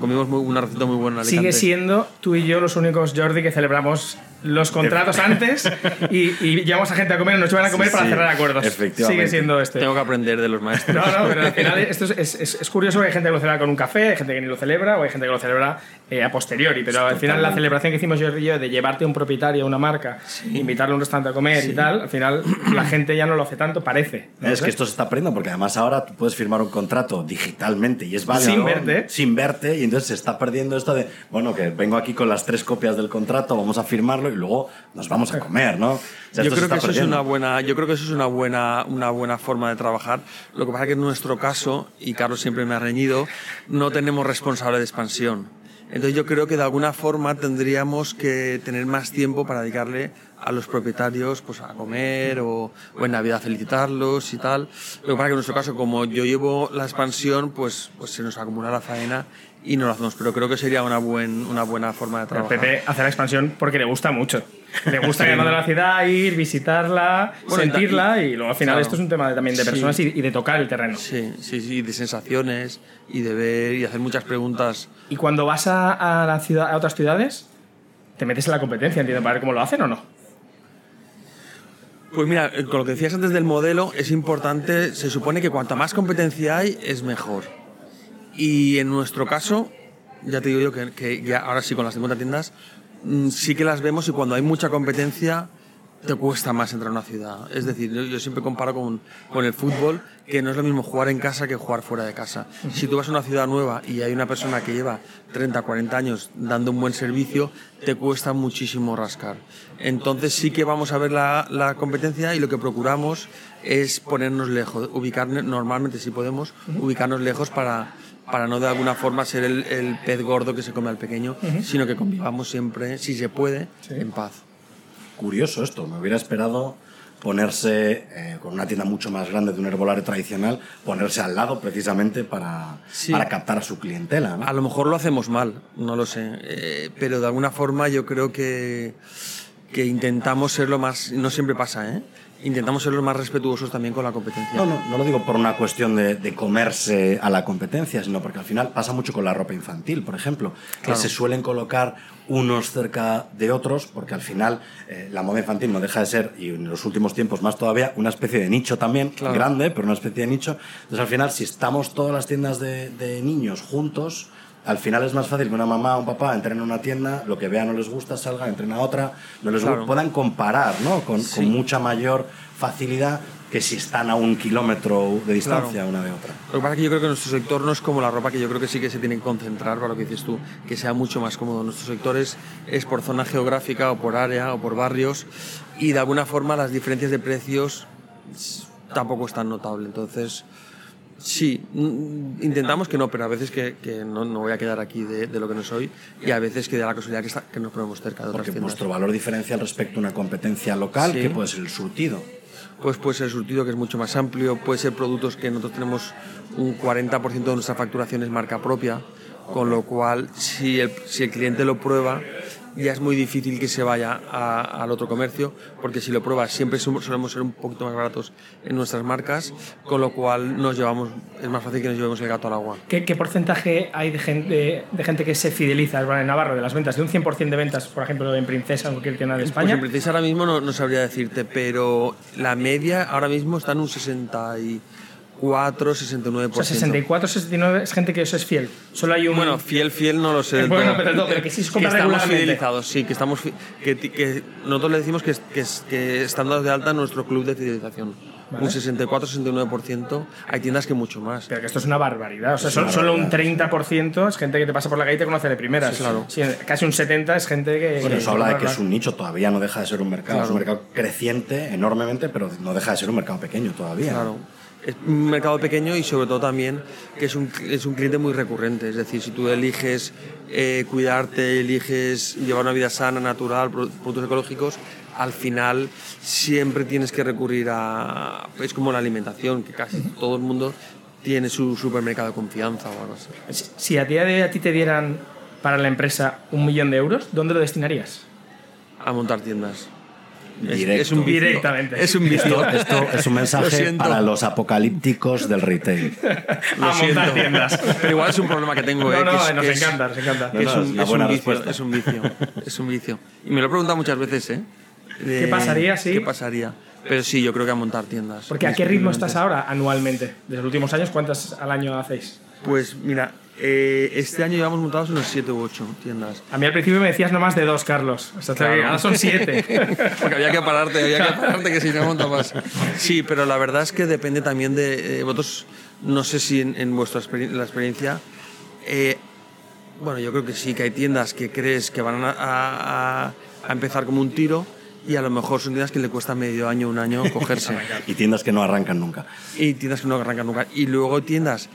Comimos muy, una receta muy buena en. Sigue siendo tú y yo los únicos, Jordi, que celebramos los contratos [laughs] antes y, y llevamos a gente a comer, nos llevan a comer Sí, para sí, cerrar acuerdos. efectivamente. Sigue siendo este. Tengo que aprender de los maestros. No, no, pero al final esto es, es- es- es curioso porque hay gente que lo celebra con un café, hay gente que ni lo celebra o hay gente que lo celebra eh, a posteriori. Pero al final la celebración que hicimos yo y yo de llevarte a un propietario, a una marca, invitarle a un restaurante a comer y tal, al final la gente ya no lo hace tanto, parece. ¿no? Es que esto se está perdiendo porque además ahora tú puedes firmar un contrato digitalmente y es válido. Sin verte. Sin verte y entonces se está perdiendo esto de, bueno, que vengo aquí con las tres copias del contrato, vamos a firmarlo y luego nos vamos a comer, ¿no? O sea, yo creo que eso es una buena yo creo que eso es una buena una buena forma de trabajar. Lo que pasa es que en nuestro caso y Carlos siempre me ha reñido no tenemos responsable de expansión. Entonces yo creo que de alguna forma tendríamos que tener más tiempo para dedicarle a los propietarios pues a comer o, o en Navidad felicitarlos y tal lo que pasa es que en nuestro caso como yo llevo la expansión pues pues se nos acumula la faena y no lo hacemos pero creo que sería una buen, una buena forma de trabajar Pepe hace la expansión porque le gusta mucho. Le gusta [laughs] ir a la ciudad, ir, visitarla, Bueno, sentirla y luego al final claro. esto es un tema también de Sí. personas y, y de tocar el terreno. Sí, sí, sí, de sensaciones y de ver y hacer muchas preguntas. Y cuando vas a, a la ciudad, a otras ciudades, te metes en la competencia, entiendo, para ver cómo lo hacen o no. Pues mira, eh, con lo que decías antes del modelo, es importante, se supone que cuanta más competencia hay, es mejor. Y en nuestro caso, ya te digo yo que, ahora sí con las 50 tiendas, mm, sí que las vemos y cuando hay mucha competencia te cuesta más entrar a una ciudad. Es decir, yo, yo siempre comparo con, con el fútbol, que no es lo mismo jugar en casa que jugar fuera de casa. Si tú vas a una ciudad nueva y hay una persona que lleva 30, 40 años dando un buen servicio, te cuesta muchísimo rascar. Entonces sí que vamos a ver la, la competencia y lo que procuramos es ponernos lejos, ubicarnos, normalmente si podemos, ubicarnos lejos para, para no de alguna forma ser el, el pez gordo que se come al pequeño, sino que convivamos siempre, si se puede, en paz. Curioso esto, me hubiera esperado ponerse eh, con una tienda mucho más grande de un herbolario tradicional, ponerse al lado precisamente para, Sí. para captar a su clientela. ¿no? A lo mejor lo hacemos mal, no lo sé, eh, pero de alguna forma yo creo que, que intentamos ser lo más, no siempre pasa, ¿eh? Intentamos ser los más respetuosos también con la competencia. No, no, no lo digo por una cuestión de, de comerse a la competencia, sino porque al final pasa mucho con la ropa infantil, por ejemplo, que Claro. se suelen colocar unos cerca de otros, porque al final eh, la moda infantil no deja de ser, y en los últimos tiempos más todavía, una especie de nicho también, Claro. grande, pero una especie de nicho. Entonces al final, si estamos todas las tiendas de, de niños juntos, al final es más fácil que una mamá o un papá entren en una tienda, lo que vean no les gusta, salgan, entren a otra, no les Claro. puedan comparar ¿no? con, Sí. con mucha mayor facilidad que si están a un kilómetro de distancia una de otra. Lo que pasa es que yo creo que nuestro sector no es como la ropa, que yo creo que sí que se tiene que concentrar para lo que dices tú, que sea mucho más cómodo. Nuestro sector es, es por zona geográfica o por área o por barrios y de alguna forma las diferencias de precios tampoco es tan notable. Entonces, sí, mm, intentamos que no, pero a veces que, que no, no voy a quedar aquí de, de lo que no soy y a veces que da la casualidad que, está- que nos ponemos cerca de otras Porque tiendas. vuestro valor diferencial respecto a una competencia local, Sí. que puede ser el surtido. Pues puede ser surtido que es mucho más amplio, puede ser productos que nosotros tenemos un 40% de nuestra facturación es marca propia, con lo cual si el, si el cliente lo prueba ya es muy difícil que se vaya a- al otro comercio, porque si lo prueba siempre solemos ser un poquito más baratos en nuestras marcas, con lo cual nos llevamos, es más fácil que nos llevemos el gato al agua. ¿Qué, qué porcentaje hay de gente, de gente que se fideliza en Navarro de las ventas? ¿De un 100% de ventas, por ejemplo, en Princesa o cualquier tienda de Pues España? en Princesa ahora mismo no, no sabría decirte, pero la media ahora mismo está en un 64, 69%. o sea, 64, 69 es gente que os es fiel. Solo hay un. Bueno, fiel, fiel no lo sé. del Bueno, todo. pero no, pero que sí se compra estamos regularmente. fidelizados, sí, que estamos que, que nosotros le decimos que, que, que están dados de alta en nuestro club de fidelización. Vale. Un 64-69%. Hay tiendas que mucho más. Pero que esto es una barbaridad. O sea, Es sol- una solo un barbaridad. 30% es gente que te pasa por la calle y te conoce de primeras. Sí, claro. Sí, casi un 70% es gente que. Bueno, que- eso habla de que- que es un nicho, todavía no deja de ser un mercado. Es un Claro. mercado creciente enormemente, pero no deja de ser un mercado pequeño todavía. Claro. Es un mercado pequeño y sobre todo también que es un, es un cliente muy recurrente. Es decir, si tú eliges eh, cuidarte, eliges llevar una vida sana, natural, pro- productos ecológicos, al final siempre tienes que recurrir a... Es como la alimentación, que casi todo el mundo tiene su supermercado de confianza o algo así. Si- Si a día de hoy a ti te dieran para la empresa un millón de euros, ¿dónde lo destinarías? A montar tiendas. Es- Directo. Es, un. Directamente. Es un vicio. Esto es un mensaje para los apocalípticos del retail. Lo a montar siento. tiendas. Pero igual es un problema que tengo. No, eh, no, que es- nos es- encanta, nos encanta. es un, es vicio, respuesta. es un vicio, es un vicio. Y me lo he preguntado muchas veces, ¿eh? De- ¿Qué pasaría si- ¿Qué pasaría? Pero sí, yo creo que a montar tiendas. Porque ¿a qué ritmo estás ahora anualmente? Desde los últimos años, ¿cuántas al año hacéis? Pues mira, eh, este año llevamos montados unos 7 u 8 tiendas. A mí al principio me decías no más de dos, Carlos. O sea, Claro. ahora son siete. [laughs] Porque había que pararte, había que pararte, que si no monta más. Sí, pero la verdad es que depende también de eh, vosotros. No sé si en, en vuestra experien- la experiencia. eh, bueno, yo creo que sí, que hay tiendas que crees que van a, a- a empezar como un tiro y a lo mejor son tiendas que le cuesta medio año, un año cogerse. [laughs] Y tiendas que no arrancan nunca. y tiendas que no arrancan nunca. Y luego tiendas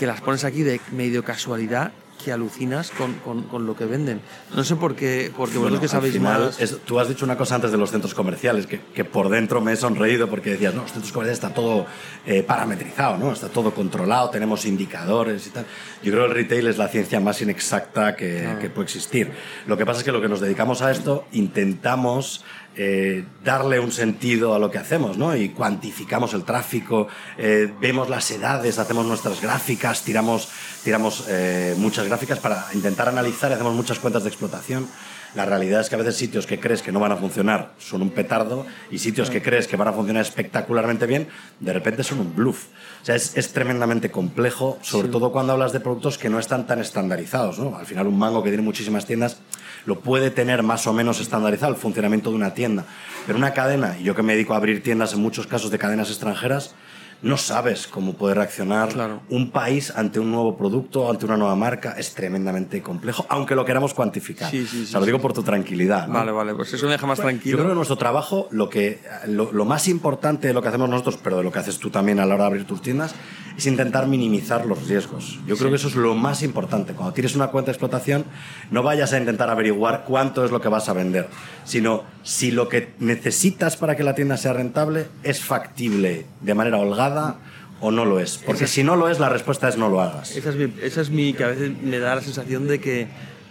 que las pones aquí de medio casualidad que alucinas con, con- con lo que venden. No sé por qué, porque vosotros que sabéis final, más. es- tú has dicho una cosa antes de los centros comerciales, que, que por dentro me he sonreído porque decías, no, los centros comerciales está todo eh, parametrizado, ¿no? Está todo controlado, tenemos indicadores y tal. Yo creo que el retail es la ciencia más inexacta que, que puede existir. Lo que pasa es que lo que nos dedicamos a esto, intentamos eh, darle un sentido a lo que hacemos, ¿no? Y cuantificamos el tráfico, eh, vemos las edades, hacemos nuestras gráficas, tiramos, tiramos eh, muchas gráficas para intentar analizar y hacemos muchas cuentas de explotación. La realidad es que a veces sitios que crees que no van a funcionar son un petardo y sitios que crees que van a funcionar espectacularmente bien, de repente son un bluff. O sea, es, es tremendamente complejo, sobre todo cuando hablas de productos que no están tan estandarizados. ¿no? Al final, un mango que tiene muchísimas tiendas lo puede tener más o menos estandarizado el funcionamiento de una tienda. Pero una cadena, y yo que me dedico a abrir tiendas en muchos casos de cadenas extranjeras, no sabes cómo puede reaccionar Claro. un país ante un nuevo producto, ante una nueva marca. Es tremendamente complejo, aunque lo queramos cuantificar. Sí, sí, o sea, lo sí, digo por tu tranquilidad. ¿no? Vale, vale, pues eso me deja más Yo tranquilo. creo que nuestro trabajo, lo, que, lo, lo más importante de lo que hacemos nosotros, pero de lo que haces tú también a la hora de abrir tus tiendas, es intentar minimizar los riesgos. Yo creo que eso es lo más importante. Cuando tienes una cuenta de explotación, no vayas a intentar averiguar cuánto es lo que vas a vender, sino si lo que necesitas para que la tienda sea rentable es factible de manera holgada o no lo es. Porque si no lo es, la respuesta es no lo hagas. Esa es, mi, esa es mi que a veces me da la sensación de que,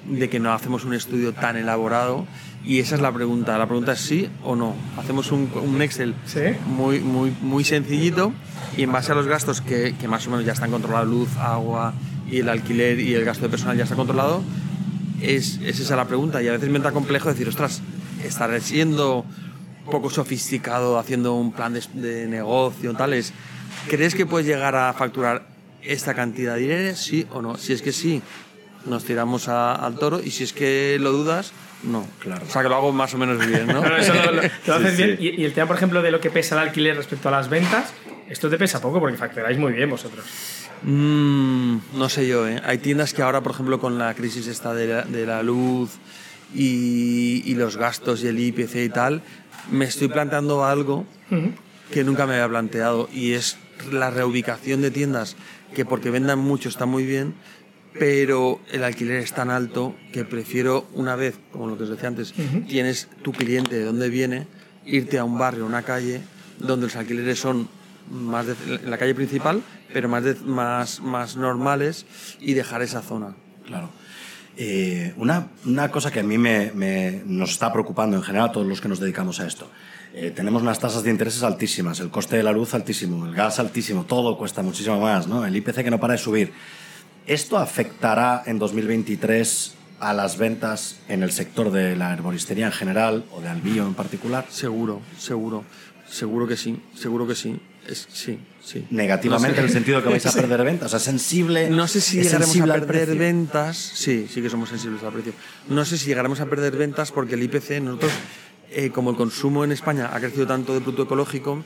de que no hacemos un estudio tan elaborado y esa es la pregunta. La pregunta es sí o no. Hacemos un, un Excel Sí. muy, muy, muy sencillito y en base a los gastos que, que más o menos ya están controlados, luz, agua y el alquiler y el gasto de personal ya está controlado, es, es esa la pregunta. Y a veces me entra complejo decir, ostras, estaré siendo poco sofisticado haciendo un plan de, de negocio, tales. ¿Crees que puedes llegar a facturar esta cantidad de dinero? Sí o no. Si es que sí, nos tiramos a- al toro y si es que lo dudas, no. Claro. O sea, que lo hago más o menos bien, ¿no? Pero eso lo, lo- lo [laughs] haces Sí, bien. sí. Y, y el tema, por ejemplo, de lo que pesa el alquiler respecto a las ventas, esto te pesa poco porque facturáis muy bien vosotros. Mm, no sé yo, ¿eh? Hay tiendas que ahora, por ejemplo, con la crisis esta de la, de la luz y, y los gastos y el IPC y tal, me estoy planteando algo que nunca me había planteado y es la reubicación de tiendas que porque vendan mucho está muy bien, pero el alquiler es tan alto que prefiero una vez, como lo que os decía antes, tienes tu cliente de dónde viene, irte a un barrio, a una calle, donde los alquileres son más de- en la calle principal, pero más, de- más, más normales y dejar esa zona. Claro. Eh, una, una cosa que a mí me, me- nos está preocupando en general a todos los que nos dedicamos a esto. Eh, tenemos unas tasas de intereses altísimas, el coste de la luz altísimo, el gas altísimo, todo cuesta muchísimo más, ¿no? el IPC que no para de subir. ¿Esto afectará en 2023 a las ventas en el sector de la herboristería en general o de albío en particular? Seguro, seguro, seguro que sí, seguro que sí. Es, sí, sí. Negativamente No sé. en el sentido que vais a [laughs] perder ventas, o sea, sensible. No sé si llegaremos a perder ventas. Sí, sí que somos sensibles al precio. No sé si llegaremos a perder ventas porque el IPC, nosotros, eh, como el consumo en España ha crecido tanto de producto ecológico,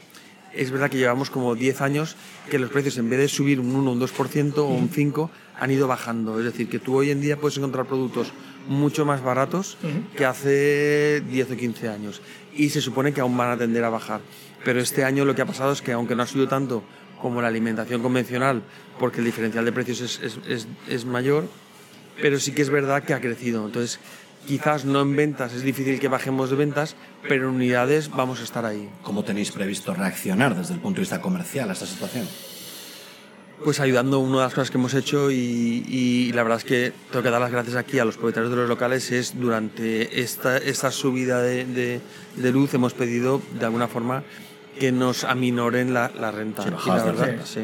es verdad que llevamos como 10 años que los precios, en vez de subir un 1, un 2% o un 5%, han ido bajando. Es decir, que tú hoy en día puedes encontrar productos mucho más baratos que hace 10 o 15 años. Y se supone que aún van a tender a bajar. Pero este año lo que ha pasado es que, aunque no ha subido tanto como la alimentación convencional, porque el diferencial de precios es, es- es- es mayor, pero sí que es verdad que ha crecido. Entonces, quizás no en ventas, es difícil que bajemos de ventas, pero en unidades vamos a estar ahí. ¿Cómo tenéis previsto reaccionar desde el punto de vista comercial a esta situación? pues ayudando una de las cosas que hemos hecho y, y la verdad es que tengo que dar las gracias aquí a los propietarios de los locales es durante esta, esta subida de, de, de luz hemos pedido de alguna forma que nos aminoren la, la renta. Sí, y, la verdad, sí.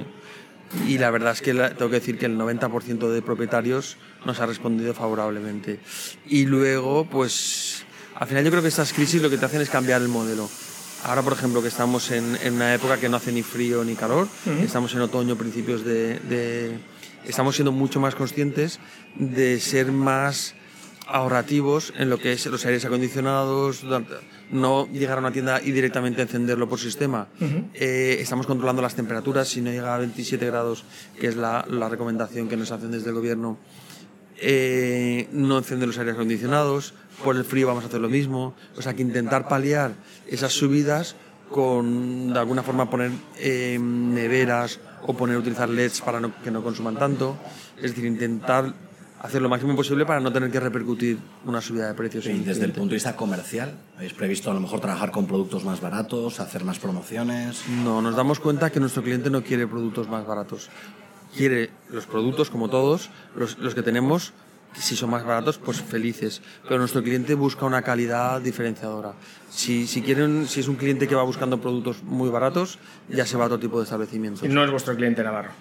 Y la verdad es que la- tengo que decir que el 90% de propietarios nos ha respondido favorablemente. Y luego, pues, al final yo creo que estas crisis lo que te hacen es cambiar el modelo. Ahora, por ejemplo, que estamos en, en una época que no hace ni frío ni calor, estamos en otoño, principios de, de- Estamos siendo mucho más conscientes de ser más ahorrativos en lo que es los aires acondicionados, no llegar a una tienda y directamente encenderlo por sistema. Eh, estamos controlando las temperaturas, si no llega a 27 grados, que es la, la recomendación que nos hacen desde el gobierno, eh, no encender los aires acondicionados, por el frío vamos a hacer lo mismo, o sea que intentar paliar esas subidas con de alguna forma poner eh, neveras o poner utilizar LEDs para no- que no consuman tanto, es decir, intentar hacer lo máximo posible para no tener que repercutir una subida de precios. en Y desde el punto de vista comercial, ¿habéis previsto a lo mejor trabajar con productos más baratos, hacer más promociones? No, nos damos cuenta que nuestro cliente no quiere productos más baratos. Quiere los productos, como todos, los, los que tenemos, si son más baratos, pues felices. Pero nuestro cliente busca una calidad diferenciadora. Si, si, quieren, si es un cliente que va buscando productos muy baratos, ya se va a otro tipo de establecimientos. No es vuestro cliente Navarro.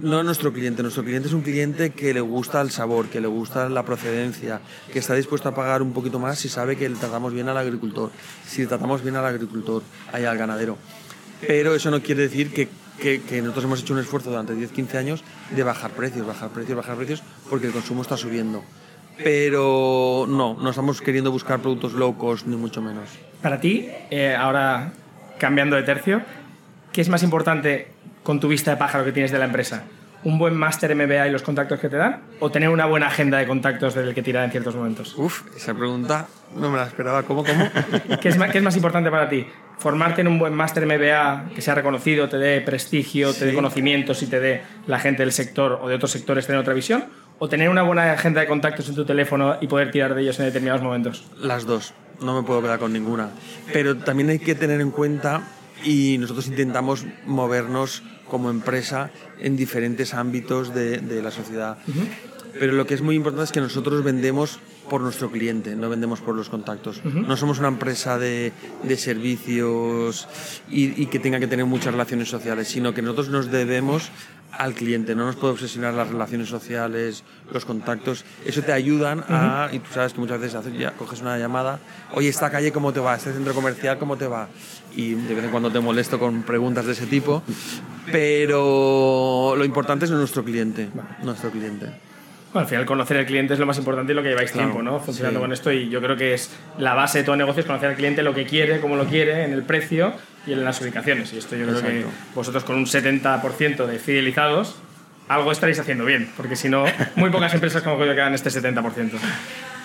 No es nuestro cliente, nuestro cliente es un cliente que le gusta el sabor, que le gusta la procedencia, que está dispuesto a pagar un poquito más si sabe que le tratamos bien al agricultor, si le tratamos bien al agricultor, ahí al ganadero. Pero eso no quiere decir que, que- nosotros hemos hecho un esfuerzo durante 10-15 años de bajar precios, bajar precios, bajar precios, porque el consumo está subiendo. Pero no, no estamos queriendo buscar productos low cost, ni mucho menos. Para ti, eh, ahora cambiando de tercio, ¿qué es más importante con tu vista de pájaro que tienes de la empresa? ¿Un buen máster MBA y los contactos que te dan? ¿O tener una buena agenda de contactos del que tirar en ciertos momentos? Uf, esa pregunta no me la esperaba. ¿Cómo, cómo? [laughs] ¿Qué es, ma- qué es más importante para ti? ¿Formarte en un buen máster MBA que sea reconocido, te dé prestigio, te dé conocimientos y te dé la gente del sector o de otros sectores tener otra visión? ¿O tener una buena agenda de contactos en tu teléfono y poder tirar de ellos en determinados momentos? Las dos, no me puedo quedar con ninguna. Pero también hay que tener en cuenta, y nosotros intentamos movernos como empresa en diferentes ámbitos de, de la sociedad. Pero lo que es muy importante es que nosotros vendemos por nuestro cliente, no vendemos por los contactos. No somos una empresa de, de servicios y, y que tenga que tener muchas relaciones sociales, sino que nosotros nos debemos al cliente, no nos puede obsesionar las relaciones sociales, los contactos, eso te ayudan a, y tú sabes que muchas veces haces- ya coges una llamada, oye, esta calle cómo te va, este centro comercial cómo te va, y de vez en cuando te molesto con preguntas de ese tipo, pero lo importante es nuestro cliente, nuestro cliente. Bueno, al final conocer al cliente es lo más importante y lo que lleváis Claro, tiempo, ¿no? Funcionando sí. con esto y yo creo que es la base de todo negocio es conocer al cliente lo que quiere, cómo lo quiere, en el precio y en las ubicaciones. Y esto yo creo que vosotros con un 70% de fidelizados algo estaréis haciendo bien, porque si no, muy pocas empresas como que hagan este 70%.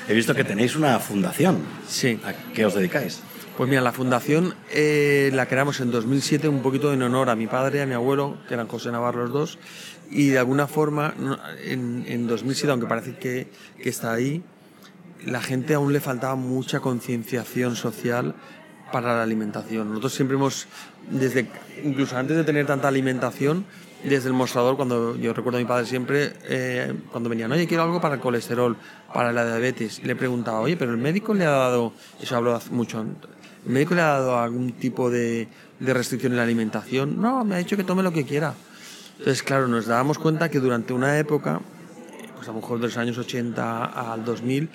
He visto que tenéis una fundación. Sí. ¿A qué os dedicáis? Pues mira, la fundación eh, la creamos en 2007 un poquito en honor a mi padre, a mi abuelo, que eran José Navarro los dos, y de alguna forma en, en 2007, aunque parece que, que está ahí, la gente aún le faltaba mucha concienciación social para la alimentación. Nosotros siempre hemos, desde incluso antes de tener tanta alimentación, desde el mostrador, cuando yo recuerdo a mi padre siempre, eh, cuando venían, oye, quiero algo para el colesterol, para la diabetes, y le preguntaba, oye, pero el médico le ha dado, eso hablo mucho, ¿el médico le ha dado algún tipo de, de restricción en la alimentación? No, me ha dicho que tome lo que quiera. Entonces, claro, nos dábamos cuenta que durante una época, pues a lo mejor de los años 80 al 2000,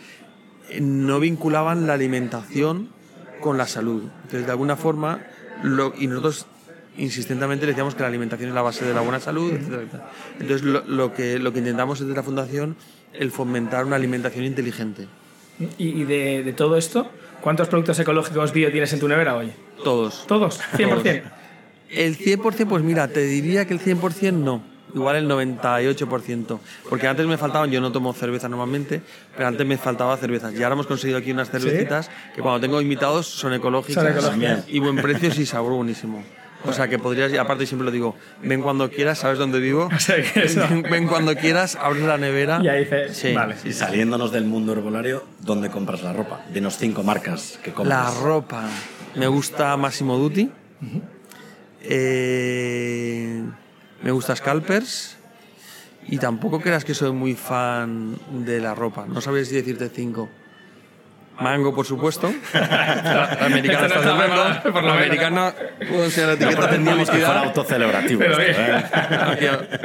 eh, no vinculaban la alimentación con la salud. Entonces, de alguna forma, lo, y nosotros insistentemente le decíamos que la alimentación es la base de la buena salud, etcétera, etcétera. Entonces, lo, lo que, lo que intentamos desde la Fundación el fomentar una alimentación inteligente. Y, y de, de todo esto, ¿cuántos productos ecológicos bio tienes en tu nevera hoy? Todos. ¿Todos? ¿100%? El 100%, pues mira, te diría que el 100% no. Igual el 98%. Porque antes me faltaban, yo no tomo cerveza normalmente, pero antes me faltaba cervezas. Y ahora hemos conseguido aquí unas cervecitas que cuando tengo invitados son ecológicas. Son ecológicas. Y buen precio y sabor buenísimo. O sea que podrías, y aparte siempre lo digo, ven cuando quieras, ¿sabes dónde vivo? [laughs] O sea que eso- ven cuando quieras, abres la nevera. Y ahí dices, Sí. vale. Y saliéndonos del mundo herbolario, ¿dónde compras la ropa? Dinos cinco marcas que La compras. ropa. Me gusta Massimo Dutti. Eh, Me gusta Scalpers. Y tampoco creas que soy muy fan de la ropa. No sabría si decirte cinco. Mango, por supuesto. [laughs] La americana está celebrando. por la americana puedo enseñar la etiqueta tendría Entendíamos que fuera autocelebrativo. Esto. ¿eh?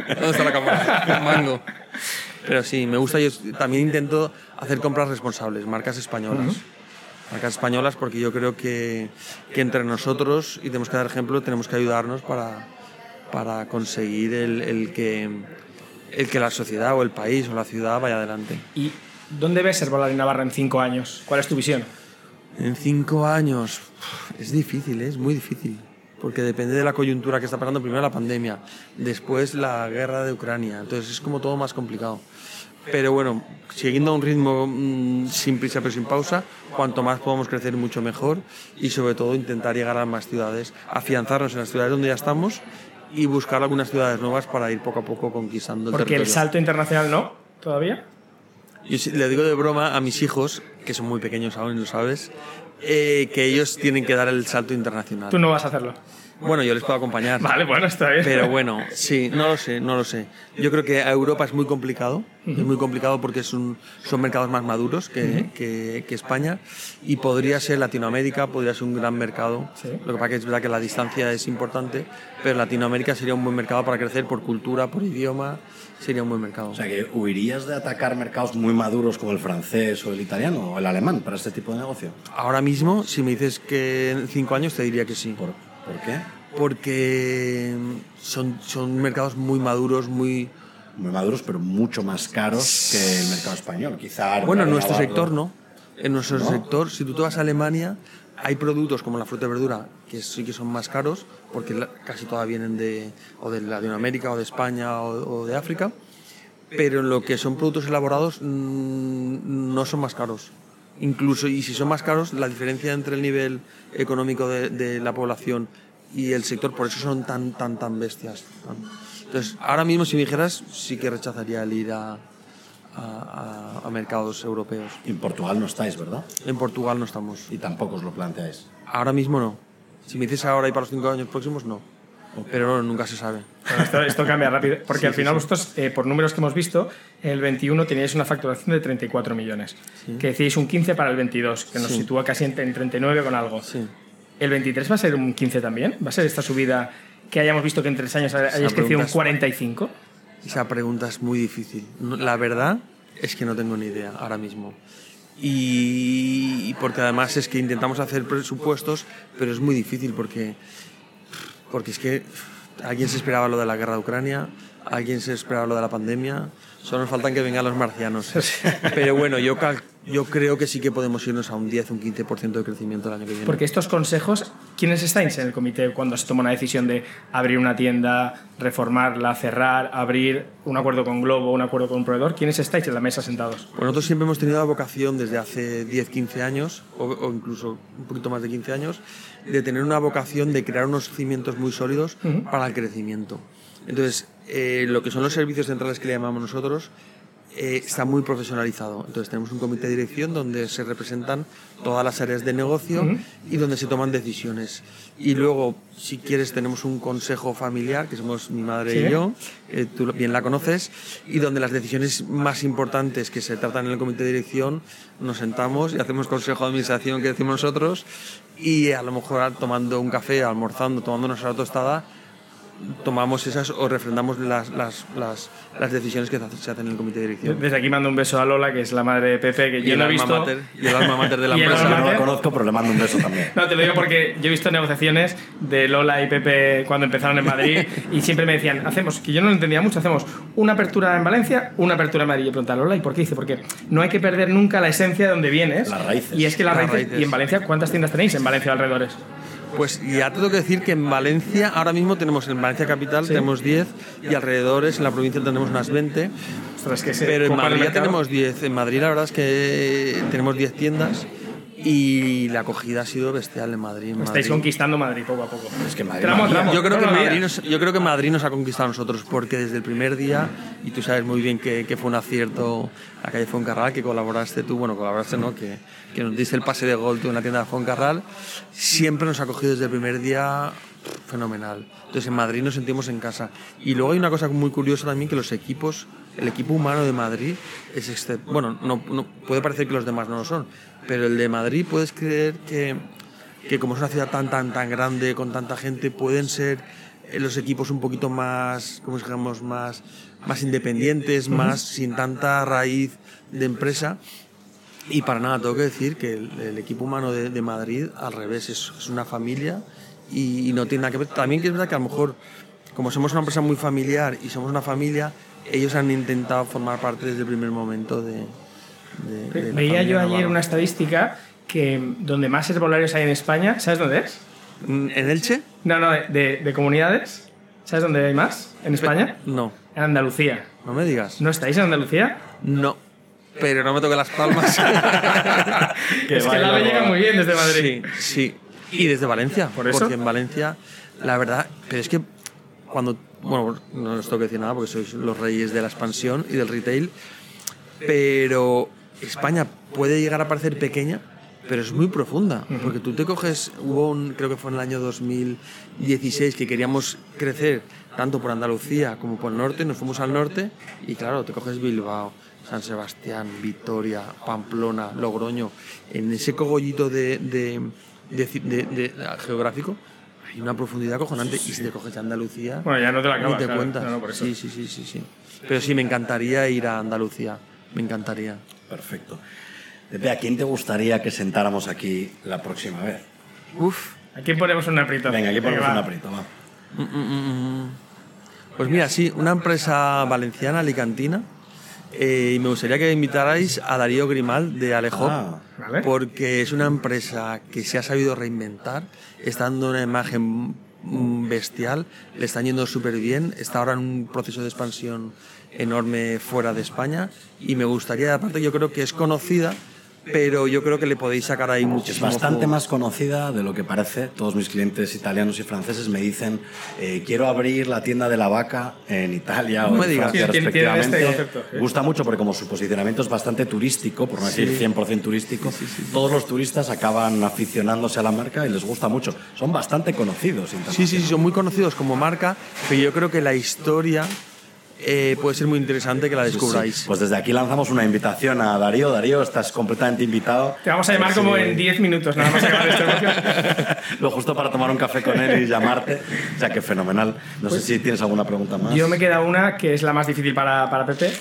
[laughs] ¿Dónde está la cámara? [laughs] Mango. Pero sí, me gusta. Yo también intento hacer compras responsables, marcas españolas. Marcas españolas porque yo creo que, que entre nosotros, y tenemos que dar ejemplo, tenemos que ayudarnos para, para conseguir el, el que, el que la sociedad o el país o la ciudad vaya adelante. ¿Y dónde ves Herbolaria Navarra en cinco años? ¿Cuál es tu visión? En cinco años es difícil, ¿eh? es muy difícil. Porque depende de la coyuntura que está pasando. Primero la pandemia, después la guerra de Ucrania. Entonces es como todo más complicado. Pero bueno, siguiendo a un ritmo mm, sin prisa pero sin pausa, cuanto más podamos crecer, mucho mejor. Y sobre todo intentar llegar a más ciudades, afianzarnos en las ciudades donde ya estamos y buscar algunas ciudades nuevas para ir poco a poco conquistando el Porque el territorio. salto internacional no, todavía. Yo le digo de broma a mis hijos, que son muy pequeños aún, lo sabes, eh, que ellos tienen que dar el salto internacional. Tú no vas a hacerlo. Bueno, yo les puedo acompañar. Vale, bueno, está bien. Pero bueno, sí, no lo sé, no lo sé. Yo creo que a Europa es muy complicado, es muy complicado porque es un- son mercados más maduros que, que- que España y podría ser Latinoamérica, podría ser un gran mercado. Sí. Lo que pasa que es verdad que la distancia es importante, pero Latinoamérica sería un buen mercado para crecer por cultura, por idioma, sería un buen mercado. O sea, que huirías de atacar mercados muy maduros como el francés o el italiano o el alemán para este tipo de negocio. Ahora mismo, si me dices que en cinco años, te diría que sí. ¿Por, por qué? Porque son, son mercados muy maduros, muy... Muy maduros, pero mucho más caros que el mercado español. Quizá. Bueno, en Navarro- nuestro sector no. En nuestro sector, si tú te vas a Alemania, hay productos como la fruta y verdura que sí que son más caros, porque la- casi todas vienen de, o de Latinoamérica, o de España, o, o de África. Pero en lo que son productos elaborados mm, no son más caros. Incluso, y si son más caros, la diferencia entre el nivel económico de, de la población y el sector, por eso son tan, tan, tan bestias. Entonces, ahora mismo, si me dijeras, sí que rechazaría el ir a- a mercados europeos. En Portugal no estáis, ¿verdad? En Portugal no estamos. Y tampoco os lo planteáis. Ahora mismo no. Si me dices ahora y para los cinco años próximos, no. Pero no, nunca se sabe. Bueno, esto, esto cambia rápido, porque al final vosotros, eh, por números que hemos visto, en el 21 teníais una facturación de 34 millones, que decíais un 15 para el 22, que nos Sí. sitúa casi en, en 39 con algo. Sí. ¿El 23 va a ser un 15 también? ¿Va a ser esta subida que hayamos visto que en tres años hayáis crecido un es- 45? Esa pregunta es muy difícil. La verdad es que no tengo ni idea ahora mismo. Y, y porque además es que intentamos hacer presupuestos, pero es muy difícil porque, porque es que alguien se esperaba lo de la guerra de Ucrania, alguien se esperaba lo de la pandemia, solo nos faltan que vengan los marcianos. [laughs] Pero bueno, yo, cal- yo creo que sí que podemos irnos a un 10, un 15% de crecimiento el año que viene. Porque estos consejos, ¿quiénes estáis en el comité cuando se toma una decisión de abrir una tienda, reformarla, cerrar, abrir un acuerdo con Globo, un acuerdo con un proveedor? ¿Quiénes estáis en la mesa sentados? Pues nosotros siempre hemos tenido la vocación desde hace 10, 15 años, o, o incluso un poquito más de 15 años, de tener una vocación de crear unos cimientos muy sólidos para el crecimiento. Entonces, eh, lo que son los servicios centrales que le llamamos nosotros, eh, está muy profesionalizado. Entonces, tenemos un comité de dirección donde se representan todas las áreas de negocio y donde se toman decisiones. Y luego, si quieres, tenemos un consejo familiar, que somos mi madre Sí. y yo, eh, tú bien la conoces, y donde las decisiones más importantes que se tratan en el comité de dirección nos sentamos y hacemos consejo de administración que decimos nosotros y a lo mejor tomando un café, almorzando, tomando nuestra tostada, tomamos esas o refrendamos las, las, las, las decisiones que se hacen- en el comité de dirección. Desde aquí mando un beso a Lola, que es la madre de Pepe, que Y yo no he alma visto... mater, y el alma mater de la [laughs] empresa. Yo no mater. conozco, pero le mando un beso también. No, te lo digo porque yo he visto negociaciones de Lola y Pepe cuando empezaron en Madrid [laughs] y siempre me decían, hacemos, que yo no lo entendía mucho, hacemos una apertura en Valencia, una apertura en Madrid. Y yo preguntaba, Lola, ¿y por qué? Dice, porque no hay que perder nunca la esencia de donde vienes. Las raíces. Y es que las, Las raíces, raíces. ¿Y en Valencia cuántas tiendas tenéis en Valencia o alrededores? Pues ya tengo que decir que en Valencia, ahora mismo tenemos en Valencia Capital tenemos 10 y alrededores, en la provincia tenemos unas 20. Ostras, que se Pero en Madrid ya tenemos 10. En Madrid la verdad es que tenemos 10 tiendas y la acogida ha sido bestial en Madrid. en Estáis Madrid. conquistando Madrid poco a poco. Es que Madrid, Tramo Madrid. tramo. Yo creo, que No, Madrid nos, yo creo que Madrid nos ha conquistado a nosotros porque desde el primer día, y tú sabes muy bien que, que fue un acierto la calle Foncarral, que colaboraste tú, bueno, colaboraste, ¿no? Que, que nos diste el pase de gol tú en la tienda de Foncarral, siempre nos ha cogido desde el primer día fenomenal. Entonces en Madrid nos sentimos en casa. Y luego hay una cosa muy curiosa también que los equipos, el equipo humano de Madrid es excep- bueno, no, no- puede parecer que los demás no lo son, pero el de Madrid puedes creer que, que como es una ciudad tan tan tan grande con tanta gente pueden ser eh, los equipos un poquito más, como digamos, más más independientes, más sin tanta raíz de empresa. Y para nada, tengo que decir que el, el equipo humano de, de Madrid, al revés, es, es una familia y, y no tiene nada que ver. También que es verdad que a lo mejor, como somos una empresa muy familiar y somos una familia, ellos han intentado formar parte desde el primer momento de... de- de la Veía yo ayer Navarro. una estadística que donde más herbolarios hay en España, ¿sabes dónde es? ¿En Elche? No, no, de, de- de comunidades. ¿Sabes dónde hay más? ¿En España? No, En Andalucía. no me digas. ¿No estáis en Andalucía? No, pero no me toque las palmas. [laughs] es que el ave llega muy bien desde Madrid. Sí, sí. Y desde Valencia. ¿Por eso? Porque en Valencia, la verdad, pero es que cuando. Bueno, no os tengo que decir nada porque sois los reyes de la expansión y del retail. Pero España puede llegar a parecer pequeña, pero es muy profunda. Porque tú te coges. Hubo un. Creo que fue en el año 2016 que queríamos crecer tanto por Andalucía como por el norte. Nos fuimos al norte y, claro, te coges Bilbao. San Sebastián, Vitoria, Pamplona, Logroño, en ese cogollito de, de, geográfico hay una profundidad acojonante. Y si te coges Andalucía, Bueno, ya no te la acabas. ni te claro. cuentas. No, no, por eso. Sí, sí, sí, sí, sí. Pero sí, me encantaría ir a Andalucía. Me encantaría. Perfecto. Pepe, ¿a quién te gustaría que sentáramos aquí la próxima vez? Uf. Aquí ponemos un aprieto. Venga, aquí ponemos va. un aprieto, va. Pues mira, sí, una empresa valenciana, alicantina. eh, y me gustaría que invitarais a Darío Grimal de Alejop. Ah, Vale. porque es una empresa que se ha sabido reinventar, está dando una imagen mm, bestial, le están yendo súper bien, está ahora en un proceso de expansión enorme fuera de España y me gustaría, aparte yo creo que es conocida, pero yo creo que le podéis sacar ahí Es muchísimo bastante jugo. más conocida de lo que parece. Todos mis clientes italianos y franceses me dicen, eh, quiero abrir la tienda de la vaca en Italia No o me en digas. Francia, Sí, este respectivamente. concepto, sí. Gusta mucho porque como su posicionamiento es bastante turístico, por no decir 100% turístico, todos los turistas acaban aficionándose a la marca y les gusta mucho. Son bastante conocidos. Sí, sí, sí, son muy conocidos como marca, pero yo creo que la historia eh, puede ser muy interesante que la descubráis. Sí, Pues desde aquí lanzamos una invitación a Darío. Darío, estás completamente invitado. Te vamos a llamar como en 10 minutos, nada más acabar este. [laughs] Lo justo para tomar un café con él y llamarte. O sea que fenomenal. No sé si tienes alguna pregunta más. Pues Yo me queda una que es la más difícil para, para Pepe.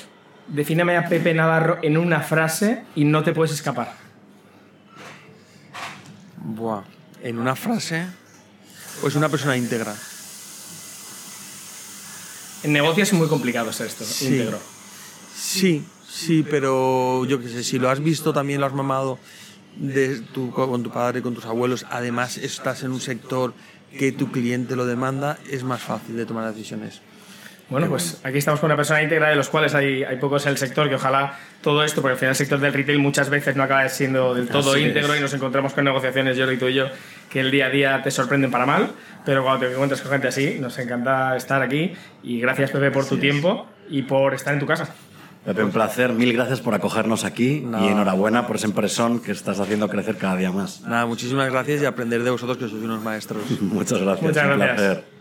Defíname a Pepe Navarro en una frase y no te puedes escapar. Buah. En una frase, pues una persona íntegra. En negocios es muy complicado ser esto, Sí. íntegro. Sí, sí, pero yo qué sé, si lo has visto también lo has mamado de tu- con tu padre, con tus abuelos, además estás en un sector que tu cliente lo demanda, es más fácil de tomar decisiones. Bueno, pues aquí estamos con una persona íntegra de los cuales hay, hay pocos en el sector que ojalá todo esto, porque al final el sector del retail muchas veces no acaba siendo del todo Así íntegro es. y nos encontramos con negociaciones, yo y tú y yo, que el día a día te sorprenden para mal, pero cuando te encuentras con gente así, nos encanta estar aquí y gracias Pepe por tu es. tiempo y por estar en tu casa. Pepe, un placer. Mil gracias por acogernos aquí Nada. y enhorabuena por ese empresón que estás haciendo crecer cada día más. Nada, muchísimas gracias y aprender de vosotros que sois unos maestros. [laughs] Muchas gracias. Muchas un gracias. placer.